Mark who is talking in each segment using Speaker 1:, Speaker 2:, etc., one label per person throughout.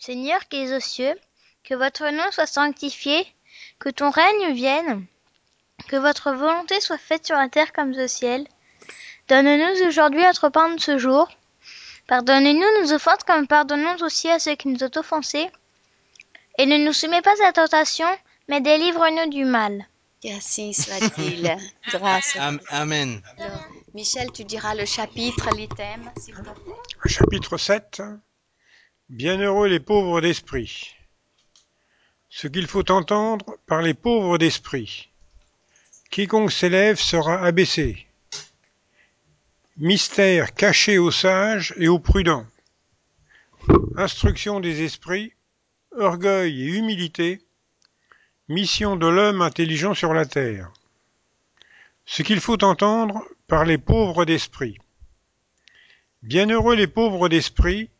Speaker 1: Seigneur qui es aux cieux, que votre nom soit sanctifié, que ton règne vienne, que votre volonté soit faite sur la terre comme au ciel. Donne-nous aujourd'hui notre pain de ce jour. Pardonnez-nous nos offenses comme pardonnons aussi à ceux qui nous ont offensés. Et ne nous soumets pas à la tentation, mais délivre-nous du mal.
Speaker 2: Ainsi soit-il. Grâce.
Speaker 3: Am- Amen.
Speaker 2: Alors, Michel, tu diras le chapitre, l'item, s'il te plaît.
Speaker 4: Chapitre 7 Bienheureux les pauvres d'esprit. Ce qu'il faut entendre par les pauvres d'esprit. Quiconque s'élève sera abaissé. Mystère caché aux sages et aux prudents. Instruction des esprits, orgueil et humilité. Mission de l'homme intelligent sur la terre. Ce qu'il faut entendre par les pauvres d'esprit. Bienheureux les pauvres d'esprit,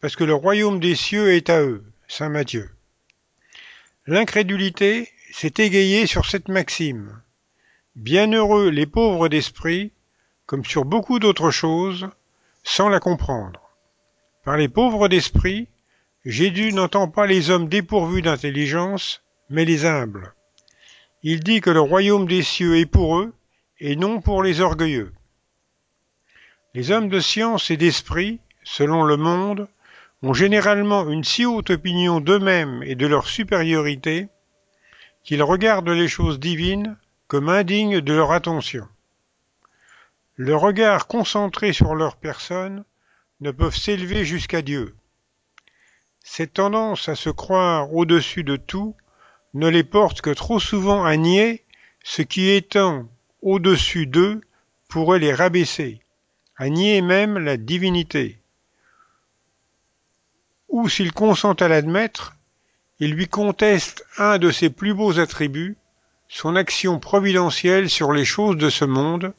Speaker 4: parce que le royaume des cieux est à eux. Saint Matthieu. L'incrédulité s'est égayée sur cette maxime. Bienheureux les pauvres d'esprit, comme sur beaucoup d'autres choses, sans la comprendre. Par les pauvres d'esprit, Jésus n'entend pas les hommes dépourvus d'intelligence, mais les humbles. Il dit que le royaume des cieux est pour eux, et non pour les orgueilleux. Les hommes de science et d'esprit, selon le monde, ont généralement une si haute opinion d'eux-mêmes et de leur supériorité qu'ils regardent les choses divines comme indignes de leur attention. Le regard concentré sur leur personne ne peuvent s'élever jusqu'à Dieu. Cette tendance à se croire au-dessus de tout ne les porte que trop souvent à nier ce qui étant au-dessus d'eux pourrait les rabaisser, à nier même la divinité. Ou s'ils consentent à l'admettre, ils lui contestent un de ses plus beaux attributs, son action providentielle sur les choses de ce monde,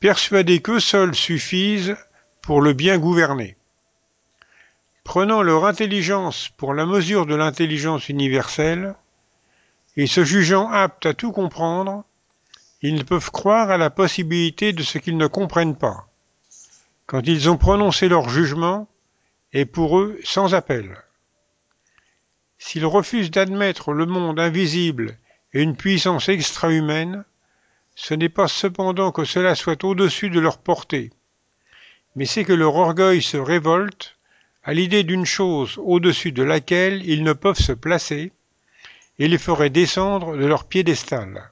Speaker 4: persuadés qu'eux seuls suffisent pour le bien gouverner. Prenant leur intelligence pour la mesure de l'intelligence universelle, et se jugeant aptes à tout comprendre, ils ne peuvent croire à la possibilité de ce qu'ils ne comprennent pas. Quand ils ont prononcé leur jugement, est pour eux sans appel. S'ils refusent d'admettre le monde invisible et une puissance extra-humaine, ce n'est pas cependant que cela soit au-dessus de leur portée, mais c'est que leur orgueil se révolte à l'idée d'une chose au-dessus de laquelle ils ne peuvent se placer, et les ferait descendre de leur piédestal.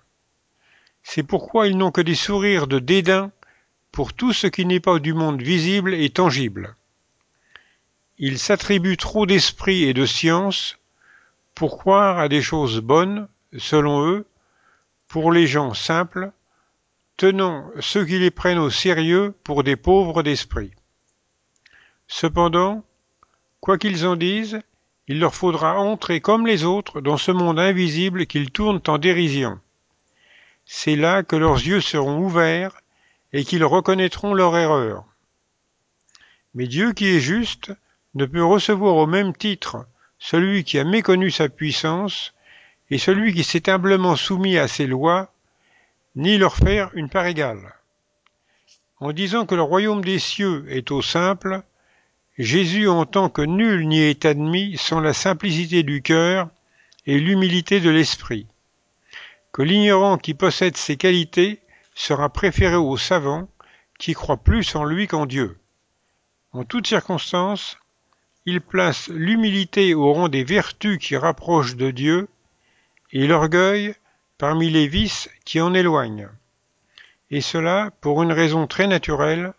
Speaker 4: C'est pourquoi ils n'ont que des sourires de dédain pour tout ce qui n'est pas du monde visible et tangible. Ils s'attribuent trop d'esprit et de science pour croire à des choses bonnes, selon eux, pour les gens simples, tenant ceux qui les prennent au sérieux pour des pauvres d'esprit. Cependant, quoi qu'ils en disent, il leur faudra entrer comme les autres dans ce monde invisible qu'ils tournent en dérision. C'est là que leurs yeux seront ouverts et qu'ils reconnaîtront leur erreur. Mais Dieu qui est juste ne peut recevoir au même titre celui qui a méconnu sa puissance et celui qui s'est humblement soumis à ses lois, ni leur faire une part égale. En disant que le royaume des cieux est au simple, Jésus entend que nul n'y est admis sans la simplicité du cœur et l'humilité de l'esprit, que l'ignorant qui possède ces qualités sera préféré au savant qui croit plus en lui qu'en Dieu. En toutes circonstances, il place l'humilité au rang des vertus qui rapprochent de Dieu et l'orgueil parmi les vices qui en éloignent. Et cela pour une raison très naturelle,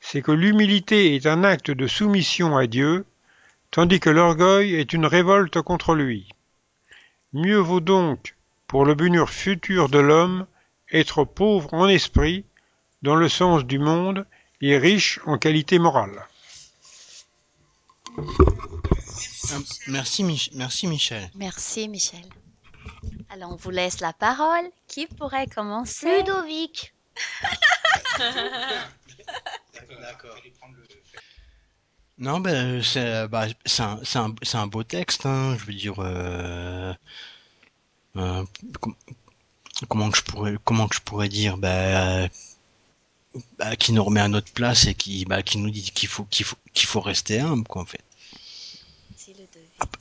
Speaker 4: c'est que l'humilité est un acte de soumission à Dieu, tandis que l'orgueil est une révolte contre lui. Mieux vaut donc, pour le bonheur futur de l'homme, être pauvre en esprit, dans le sens du monde, et riche en qualité morale.
Speaker 3: Merci, Mich- merci Michel.
Speaker 2: Merci, Michel. Alors, on vous laisse la parole. Qui pourrait commencer?
Speaker 1: Ludovic.
Speaker 3: Non, ben c'est bah, un, c'est un, c'est un beau texte, hein, je veux dire. euh, euh, com- comment que je pourrais comment que je pourrais dire bah, bah, qui nous remet à notre place et qui bah, qui nous dit qu'il faut qu'il faut qu'il faut rester humble quoi en fait.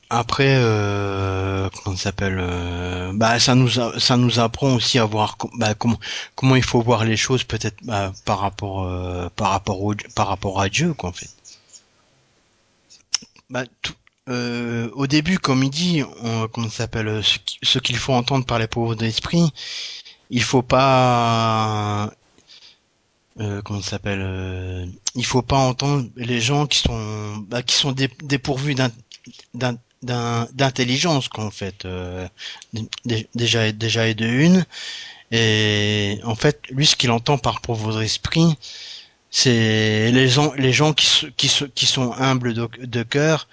Speaker 3: Après, euh, comment ça s'appelle euh, Bah, ça nous a- ça nous apprend aussi à voir bah, comment comment il faut voir les choses peut-être bah, par rapport euh, par rapport au par rapport à Dieu quoi en fait. Bah, tout- euh, au début, comme il dit, on, comment ça s'appelle ce qu'il faut entendre par les pauvres d'esprit, il faut pas euh, comment ça s'appelle euh, il faut pas entendre les gens qui sont bah, qui sont dé- dépourvus d'intelligence qu'en fait euh, dé- déjà déjà et de une. Et en fait lui ce qu'il entend par pauvre esprit c'est les gens les gens qui qui sont humbles de, cœur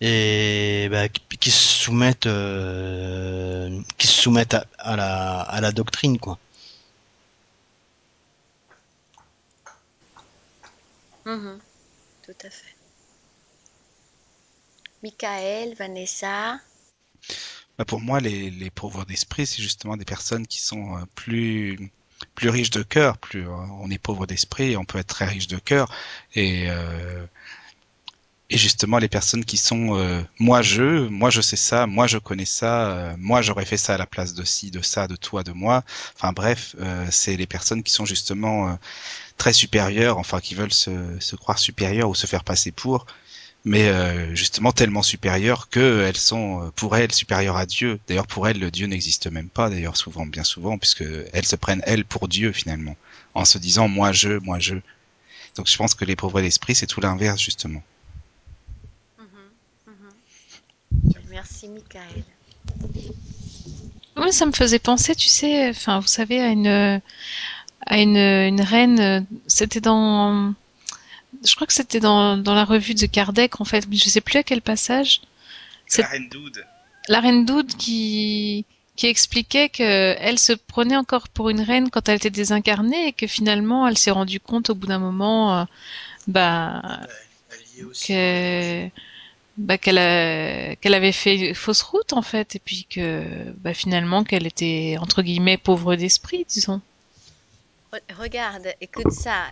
Speaker 3: et bah, qui, se soumettent euh, qui se soumettent à, à la à la doctrine quoi
Speaker 2: Mhm, Tout à fait. Michael, Vanessa.
Speaker 5: Bah, pour moi, les, les pauvres d'esprit, c'est justement des personnes qui sont euh, plus plus riches de cœur. Plus euh, on est pauvre d'esprit, on peut être très riche de cœur. Et euh, et justement, les personnes qui sont euh, moi je, moi je sais ça, moi je connais ça, euh, moi j'aurais fait ça à la place de ci, de ça, de toi, de moi. Enfin bref, euh, c'est les personnes qui sont justement euh, très supérieures, enfin qui veulent se, se croire supérieures ou se faire passer pour mais euh, justement tellement supérieures que elles sont euh, pour elles supérieures à Dieu. D'ailleurs pour elles le Dieu n'existe même pas d'ailleurs souvent bien souvent puisque elles se prennent elles pour Dieu finalement en se disant moi je moi je. Donc je pense que les pauvres d'esprit c'est tout l'inverse justement.
Speaker 2: Mhm, mhm. Merci Michael.
Speaker 6: Oui, ça me faisait penser, tu sais, enfin, vous savez, à une, à une, une reine. euh, C'était dans, je crois que c'était dans, dans la revue de Kardec, en fait, mais je sais plus à quel passage. C'est
Speaker 5: reine Doude.
Speaker 6: la reine Doud qui, qui expliquait que elle se prenait encore pour une reine quand elle était désincarnée et que finalement, elle s'est rendue compte au bout d'un moment, euh, bah, que bah, qu'elle a- qu'elle avait fait fausse route en fait et puis que bah, finalement qu'elle était entre guillemets pauvre d'esprit disons
Speaker 2: Re- Regarde, écoute ça.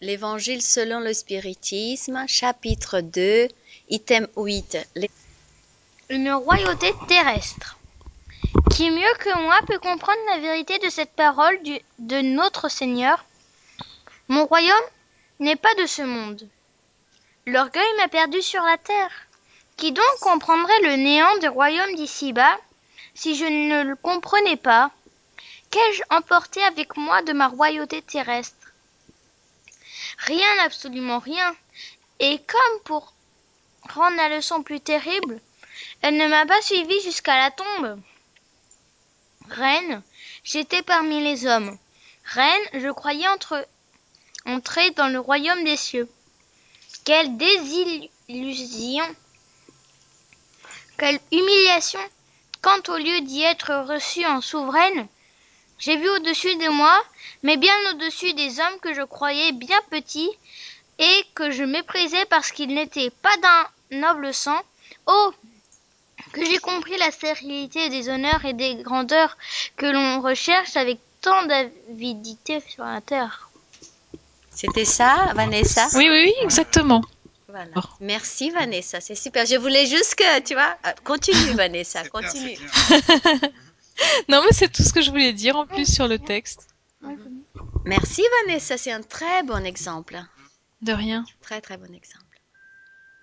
Speaker 2: L'Évangile selon le spiritisme, chapitre 2, item 8. Les-
Speaker 1: Une royauté terrestre. Qui mieux que moi peut comprendre la vérité de cette parole du- de notre Seigneur? Mon royaume n'est pas de ce monde. L'orgueil m'a perdu sur la terre. Qui donc comprendrait le néant des royaumes d'ici-bas si je ne le comprenais pas? Qu'ai-je emporté avec moi de ma royauté terrestre? Rien, absolument rien. Et comme pour rendre la leçon plus terrible, elle ne m'a pas suivi jusqu'à la tombe. Reine, j'étais parmi les hommes. Reine, je croyais entre... entrer dans le royaume des cieux. Quelle désillusion Quelle humiliation Quand au lieu d'y être reçue en souveraine, j'ai vu au-dessus de moi, mais bien au-dessus des hommes que je croyais bien petits et que je méprisais parce qu'ils n'étaient pas d'un noble sang. Oh que j'ai compris la stérilité des honneurs et des grandeurs que l'on recherche avec tant d'avidité sur la terre.
Speaker 2: C'était ça, Vanessa?
Speaker 6: Oui oui oui exactement
Speaker 2: Voilà.
Speaker 6: Oh.
Speaker 2: Merci Vanessa, c'est super. Je voulais juste que, tu vois, ah, continue Vanessa, continue.
Speaker 6: non mais c'est tout ce que je voulais dire en plus sur le texte
Speaker 2: Merci Vanessa, c'est un très bon exemple.
Speaker 6: de rien
Speaker 2: Très très bon exemple.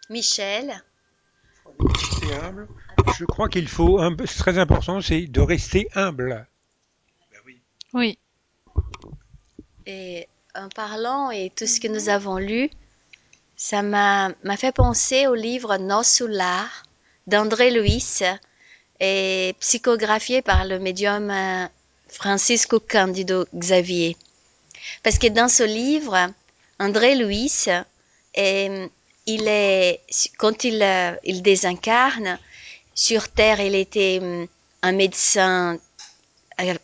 Speaker 2: Michel?
Speaker 4: Je crois qu'il faut, un- c'est très important, c'est de rester humble.
Speaker 6: oui
Speaker 2: et en parlant et tout ce que nous avons lu, ça m'a fait penser au livre Nos Soulard d'André Luis et psychographié par le médium euh, Francisco Candido Xavier. Parce que dans ce livre, André Luis, euh, il est, quand il, euh, il désincarne, sur Terre, il était un médecin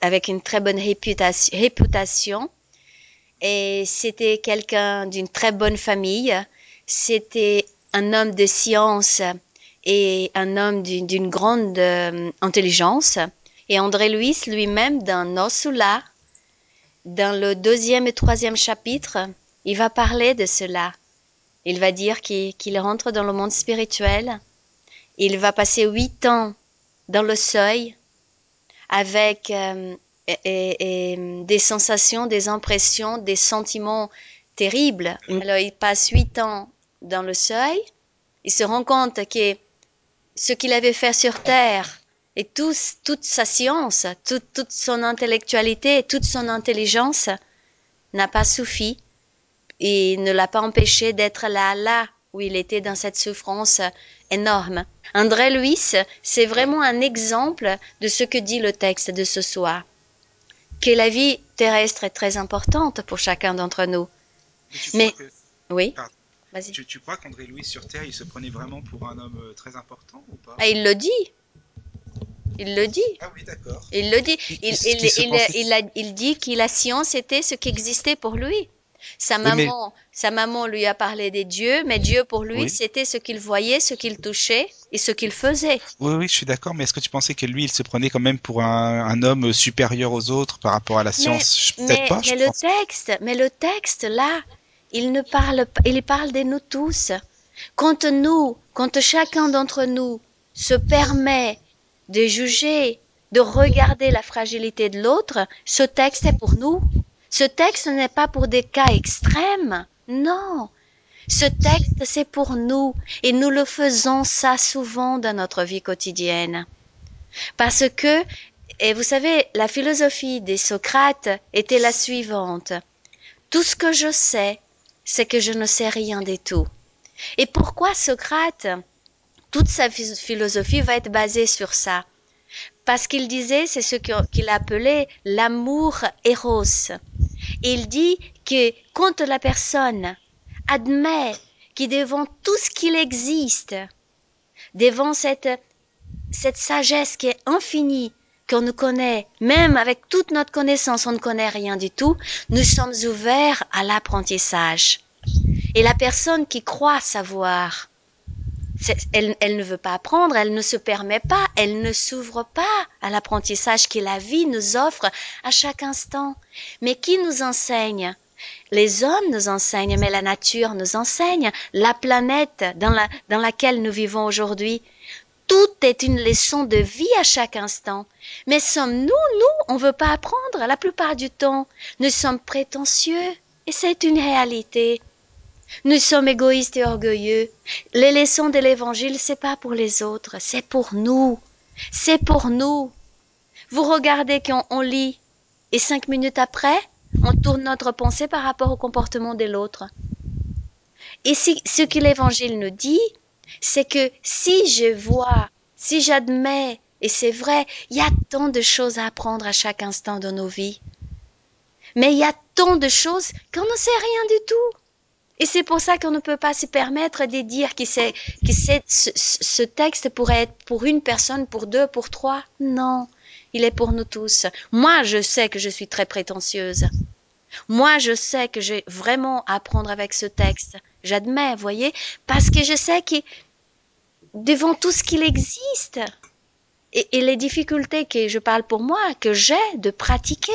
Speaker 2: avec une très bonne réputation et c'était quelqu'un d'une très bonne famille. C'était un homme de science et un homme d'une grande euh, intelligence. Et André Louis lui-même, dans Nosula, dans le deuxième et troisième chapitre, il va parler de cela. il va dire qu'il qu'il rentre dans le monde spirituel. Il va passer huit ans dans le seuil avec euh, et- et- et des sensations, des impressions, des sentiments terribles.
Speaker 5: Mm.
Speaker 2: Alors il passe huit ans dans le seuil. Il se rend compte que ce qu'il avait fait sur Terre et tout- toute sa science, toute, toute son intellectualité, toute son intelligence n'a pas suffi et ne l'a pas empêché d'être là, là où il était dans cette souffrance énorme. André Luis, c'est vraiment un exemple de ce que dit le texte de ce soir. Que la vie terrestre est très importante pour chacun d'entre nous. Mais-
Speaker 5: que-
Speaker 2: Oui
Speaker 5: Pardon. Tu, tu crois qu'André Louis sur Terre, il se prenait vraiment pour un homme euh, très important ou pas?
Speaker 2: Ah, il le dit. Il le dit.
Speaker 5: Ah oui, d'accord.
Speaker 2: Il le dit. Il, il, il- il dit que la science était ce qui existait pour lui. Sa
Speaker 5: Oui, mais-
Speaker 2: maman, sa maman lui a parlé des dieux, mais Dieu pour lui,
Speaker 5: Oui.
Speaker 2: c'était ce qu'il voyait, ce qu'il touchait et ce qu'il faisait.
Speaker 5: Oui, oui, je suis d'accord, mais est-ce que tu pensais que lui, il se prenait quand même pour un, un homme supérieur aux autres par rapport à la science? Peut-être
Speaker 2: Mais,
Speaker 5: pas,
Speaker 2: mais le
Speaker 5: pense.
Speaker 2: texte, mais le texte là, il ne parle il parle de nous tous. Quand nous, quand chacun d'entre nous se permet de juger, de regarder la fragilité de l'autre, ce texte est pour nous. Ce texte n'est pas pour des cas extrêmes. Non. Ce texte, c'est pour nous. Et nous le faisons ça souvent dans notre vie quotidienne. Parce que, et vous savez, la philosophie des Socrates était la suivante. Tout ce que je sais, c'est que je ne sais rien du tout. Et pourquoi Socrate, toute sa philosophie va être basée sur ça? Parce qu'il disait, c'est ce qu'il appelait l'amour éros. Il dit que quand la personne admet que devant tout ce qu'il existe, devant cette, cette sagesse qui est infinie, qu'on nous connaît, même avec toute notre connaissance, on ne connaît rien du tout, nous sommes ouverts à l'apprentissage. Et la personne qui croit savoir, elle, ne veut pas apprendre, elle ne se permet pas, elle ne s'ouvre pas à l'apprentissage que la vie nous offre à chaque instant. Mais qui nous enseigne? Les hommes nous enseignent, mais la nature nous enseigne, la planète dans, la, dans laquelle nous vivons aujourd'hui. Tout est une leçon de vie à chaque instant. Mais sommes-nous, nous, on ne veut pas apprendre la plupart du temps. Nous sommes prétentieux et c'est une réalité. Nous sommes égoïstes et orgueilleux. Les leçons de l'évangile, c'est pas pour les autres, c'est pour nous. C'est pour nous. Vous regardez quand on lit et cinq minutes après, on tourne notre pensée par rapport au comportement de l'autre. Et si, ce que l'évangile nous dit, c'est que si je vois, si j'admets, et c'est vrai, il y a tant de choses à apprendre à chaque instant de nos vies. Mais il y a tant de choses qu'on ne sait rien du tout. Et c'est pour ça qu'on ne peut pas se permettre de dire que, c'est, que c'est, ce, ce texte pourrait être pour une personne, pour deux, pour trois. Non, il est pour nous tous. Moi, je sais que je suis très prétentieuse. Moi, je sais que j'ai vraiment à apprendre avec ce texte. J'admets, voyez, parce que je sais que devant tout ce qu'il existe et, et les difficultés que je parle pour moi, que j'ai de pratiquer,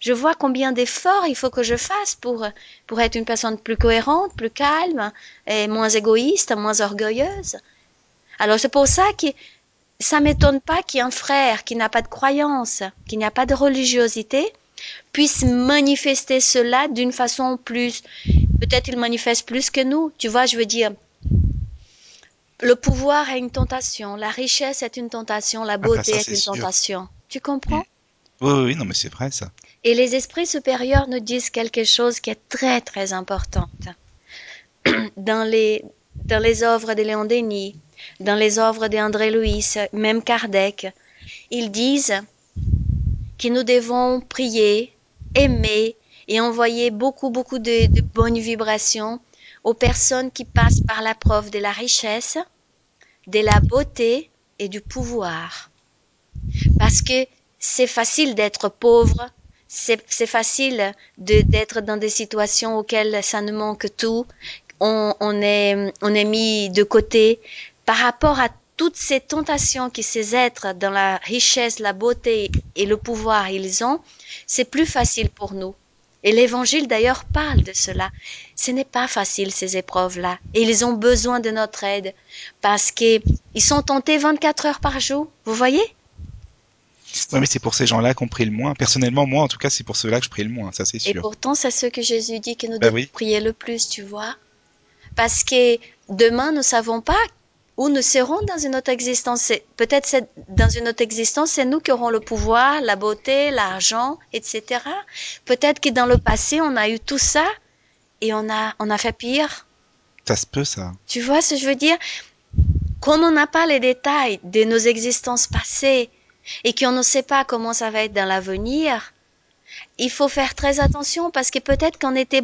Speaker 2: je vois combien d'efforts il faut que je fasse pour, pour être une personne plus cohérente, plus calme, et moins égoïste, moins orgueilleuse. Alors c'est pour ça que ça m'étonne pas qu'un frère qui n'a pas de croyance, qui n'a pas de religiosité, puisse manifester cela d'une façon plus, peut-être il manifeste plus que nous. Tu vois, je veux dire, le pouvoir est une tentation, la richesse est une tentation, la beauté
Speaker 5: ça,
Speaker 2: est une
Speaker 5: sûr.
Speaker 2: tentation. Tu comprends?
Speaker 5: Oui, oui, non, mais c'est vrai ça.
Speaker 2: Et les esprits supérieurs nous disent quelque chose qui est très très important. Dans les, dans les œuvres de Léon Denis, dans les œuvres d'André Louis, même Kardec, ils disent que nous devons prier, aimer et envoyer beaucoup beaucoup de bonnes vibrations aux personnes qui passent par la preuve de la richesse, de la beauté et du pouvoir. Parce que c'est facile d'être pauvre, c'est facile de d'être dans des situations auxquelles ça ne manque tout, on, on est on est mis de côté par rapport à toutes ces tentations que ces êtres dans la richesse, la beauté et le pouvoir ils ont, c'est plus facile pour nous. Et l'évangile d'ailleurs parle de cela. Ce n'est pas facile ces épreuves-là. Et ils ont besoin de notre aide parce qu'ils sont tentés 24 heures par jour. Vous voyez?
Speaker 5: Ouais, mais c'est pour ces gens-là qu'on prie le moins. Personnellement, moi, en tout cas, c'est pour ceux-là que je prie le moins, ça c'est
Speaker 2: Et
Speaker 5: sûr.
Speaker 2: pourtant, c'est ce que Jésus dit que nous
Speaker 5: Bah
Speaker 2: devons
Speaker 5: oui.
Speaker 2: prier le plus, tu vois. Parce que demain, nous ne savons pas où nous serons dans une autre existence. Peut-être dans une autre existence, c'est nous qui aurons le pouvoir, la beauté, l'argent, etc. Peut-être que dans le passé, on a eu tout ça et on a, on a fait pire.
Speaker 5: Ça se peut, ça.
Speaker 2: Tu vois ce que je veux dire? Comme on n'a pas les détails de nos existences passées et qu'on ne sait pas comment ça va être dans l'avenir, il faut faire très attention parce que peut-être qu'on était,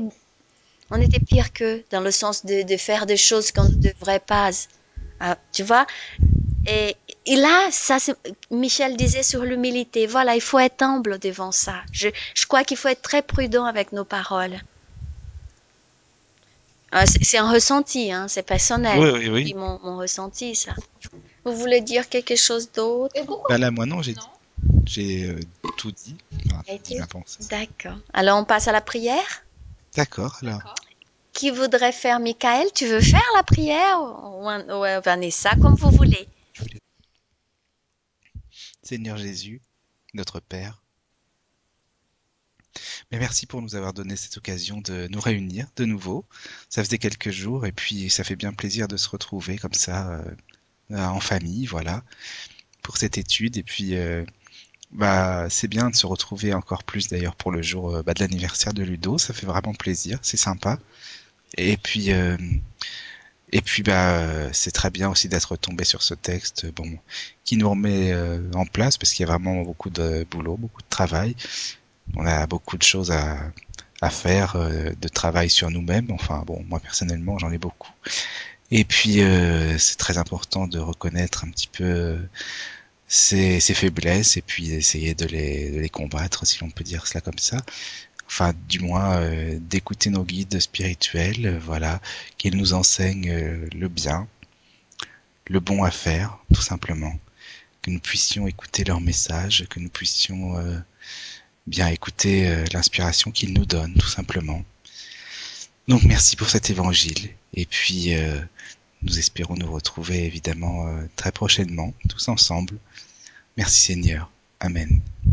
Speaker 2: on était pire qu'eux dans le sens de, de faire des choses qu'on ne devrait pas. Ah, tu vois et, et là, ça, Michel disait sur l'humilité. Voilà, il faut être humble devant ça. Je, je crois qu'il faut être très prudent avec nos paroles. Ah, c'est un ressenti, hein, c'est personnel.
Speaker 5: Oui, oui, oui.
Speaker 2: mon, mon ressenti, ça. Vous voulez dire quelque chose d'autre?
Speaker 5: Bah là, moi non, j'ai j'ai euh, tout dit. Enfin.
Speaker 2: D'accord. Alors, on passe à la prière?
Speaker 5: D'accord, alors.
Speaker 2: Qui voudrait faire Michael? Tu veux faire la prière? Ou, ou- ou Vanessa, comme vous voulez.
Speaker 5: Seigneur Jésus, notre Père. Mais merci pour nous avoir donné cette occasion de nous réunir de nouveau. Ça faisait quelques jours et puis ça fait bien plaisir de se retrouver comme ça euh, en famille, voilà, pour cette étude. Et puis euh, bah c'est bien de se retrouver encore plus d'ailleurs pour le jour euh, bah, de l'anniversaire de Ludo. Ça fait vraiment plaisir, c'est sympa. Et puis euh, et puis bah euh, c'est très bien aussi d'être tombé sur ce texte, bon, qui nous remet euh, en place parce qu'il y a vraiment beaucoup de boulot, beaucoup de travail. On a beaucoup de choses à, faire, euh, de travail sur nous-mêmes. Enfin bon, moi personnellement j'en ai beaucoup. Et puis euh, c'est très important de reconnaître un petit peu euh, ses, ses faiblesses et puis essayer de les, combattre, si l'on peut dire cela comme ça. Enfin, du moins euh, d'écouter nos guides spirituels, voilà, qu'ils nous enseignent le bien, le bon à faire, tout simplement. Que nous puissions écouter leurs messages, que nous puissions bien écouter l'inspiration qu'ils nous donnent, tout simplement. Donc merci pour cet évangile. Et puis euh, nous espérons nous retrouver évidemment euh, très prochainement, tous ensemble. Merci Seigneur. Amen.